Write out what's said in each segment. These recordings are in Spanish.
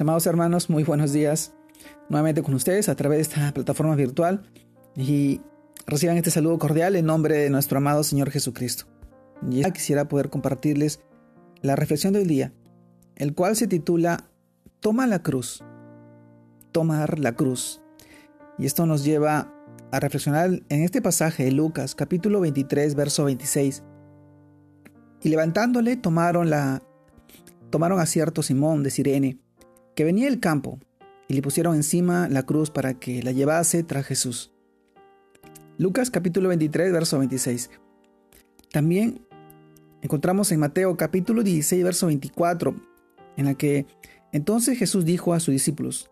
Amados hermanos, muy buenos días. Nuevamente con ustedes a través de esta plataforma virtual y reciban este saludo cordial en nombre de nuestro amado Señor Jesucristo. Ya quisiera poder compartirles la reflexión del día, el cual se titula Toma la cruz. Tomar la cruz. Y esto nos lleva a reflexionar en este pasaje de Lucas, capítulo 23, verso 26. Y levantándole tomaron la tomaron a cierto Simón de Sirene, que venía del campo, y le pusieron encima la cruz para que la llevase tras Jesús. Lucas capítulo 23, verso 26. También encontramos en Mateo capítulo 16, verso 24, en la que entonces Jesús dijo a sus discípulos,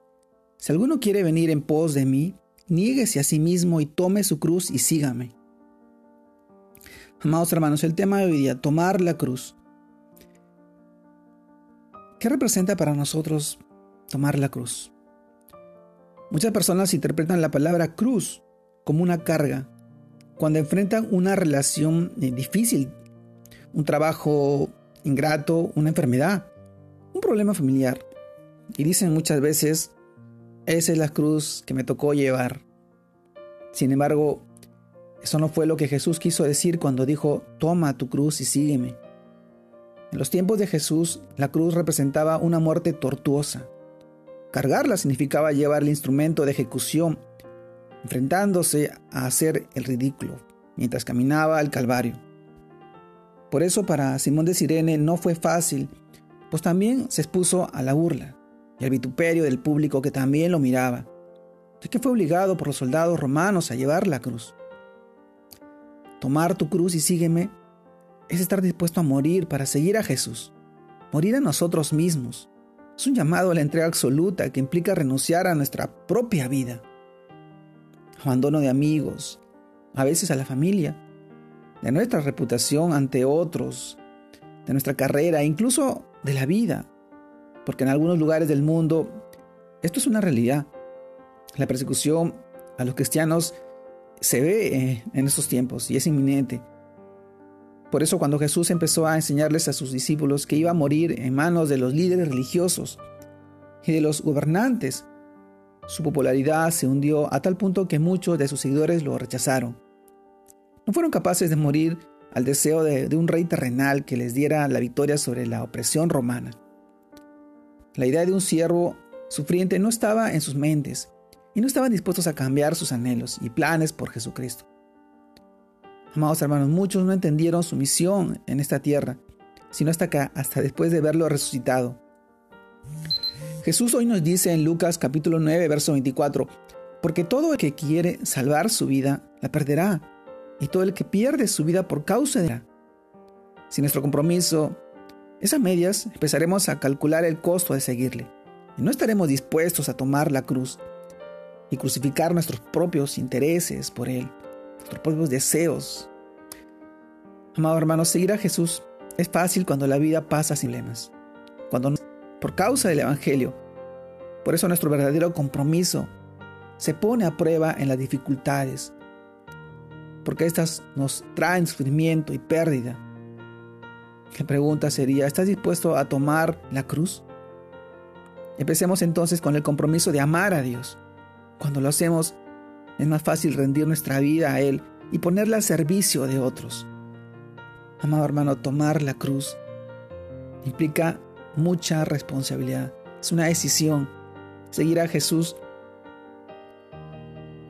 Si alguno quiere venir en pos de mí, niéguese a sí mismo y tome su cruz y sígame. Amados hermanos, el tema de hoy día, tomar la cruz. ¿Qué representa para nosotros tomar la cruz? Muchas personas interpretan la palabra cruz como una carga cuando enfrentan una relación eh, difícil, un trabajo ingrato, una enfermedad, un problema familiar. Y dicen muchas veces, esa es la cruz que me tocó llevar. Sin embargo, eso no fue lo que Jesús quiso decir cuando dijo, toma tu cruz y sígueme. En los tiempos de Jesús, la cruz representaba una muerte tortuosa. Cargarla significaba llevar el instrumento de ejecución, enfrentándose a hacer el ridículo, mientras caminaba al Calvario. Por eso para Simón de Sirene no fue fácil, pues también se expuso a la burla y al vituperio del público que también lo miraba, de que fue obligado por los soldados romanos a llevar la cruz. Tomar tu cruz y sígueme es estar dispuesto a morir para seguir a Jesús, morir a nosotros mismos. Es un llamado a la entrega absoluta que implica renunciar a nuestra propia vida. Abandono de amigos, a veces a la familia, de nuestra reputación ante otros, de nuestra carrera, incluso de la vida, porque en algunos lugares del mundo esto es una realidad. La persecución a los cristianos se ve eh, en estos tiempos y es inminente. Por eso cuando Jesús empezó a enseñarles a sus discípulos que iba a morir en manos de los líderes religiosos y de los gobernantes, su popularidad se hundió a tal punto que muchos de sus seguidores lo rechazaron. No fueron capaces de morir al deseo de, de un rey terrenal que les diera la victoria sobre la opresión romana. La idea de un siervo sufriente no estaba en sus mentes y no estaban dispuestos a cambiar sus anhelos y planes por Jesucristo. Amados hermanos, muchos no entendieron su misión en esta tierra, sino hasta acá, hasta después de verlo resucitado. Jesús hoy nos dice en Lucas capítulo 9, verso 24, porque todo el que quiere salvar su vida, la perderá, y todo el que pierde su vida por causa de la. Si nuestro compromiso es a medias, empezaremos a calcular el costo de seguirle, y no estaremos dispuestos a tomar la cruz y crucificar nuestros propios intereses por él nuestros propios deseos. Amado hermano, seguir a Jesús es fácil cuando la vida pasa sin lemas, cuando por causa del Evangelio. Por eso nuestro verdadero compromiso se pone a prueba en las dificultades, porque estas nos traen sufrimiento y pérdida. La pregunta sería, ¿estás dispuesto a tomar la cruz? Empecemos entonces con el compromiso de amar a Dios. Cuando lo hacemos, es más fácil rendir nuestra vida a Él y ponerla al servicio de otros. Amado hermano, tomar la cruz implica mucha responsabilidad. Es una decisión. Seguir a Jesús.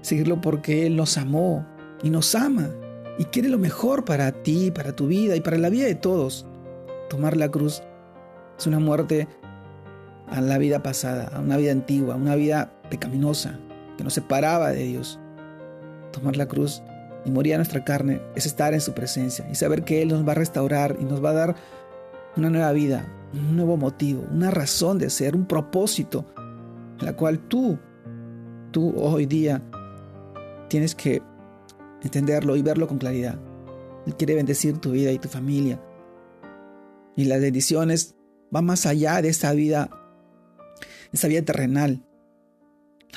Seguirlo porque Él nos amó y nos ama y quiere lo mejor para ti, para tu vida y para la vida de todos. Tomar la cruz es una muerte a la vida pasada, a una vida antigua, a una vida pecaminosa que nos separaba de Dios. Tomar la cruz y morir a nuestra carne es estar en su presencia y saber que Él nos va a restaurar y nos va a dar una nueva vida, un nuevo motivo, una razón de ser, un propósito, la cual tú, tú hoy día tienes que entenderlo y verlo con claridad. Él quiere bendecir tu vida y tu familia. Y las bendiciones van más allá de esta vida, esta vida terrenal.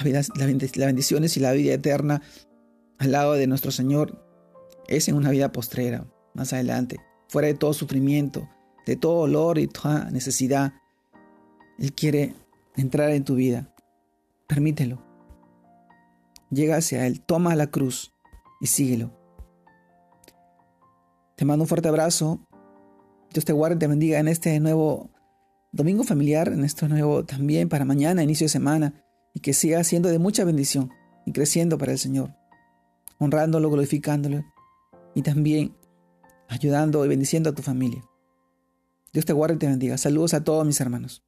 Las bendiciones y la vida eterna al lado de nuestro Señor es en una vida postrera, más adelante, fuera de todo sufrimiento, de todo dolor y toda necesidad. Él quiere entrar en tu vida. Permítelo. Llega hacia Él, toma la cruz y síguelo. Te mando un fuerte abrazo. Dios te guarde y te bendiga en este nuevo domingo familiar, en este nuevo también para mañana, inicio de semana, y que siga siendo de mucha bendición y creciendo para el Señor, honrándolo, glorificándolo y también ayudando y bendiciendo a tu familia. Dios te guarde y te bendiga. Saludos a todos mis hermanos.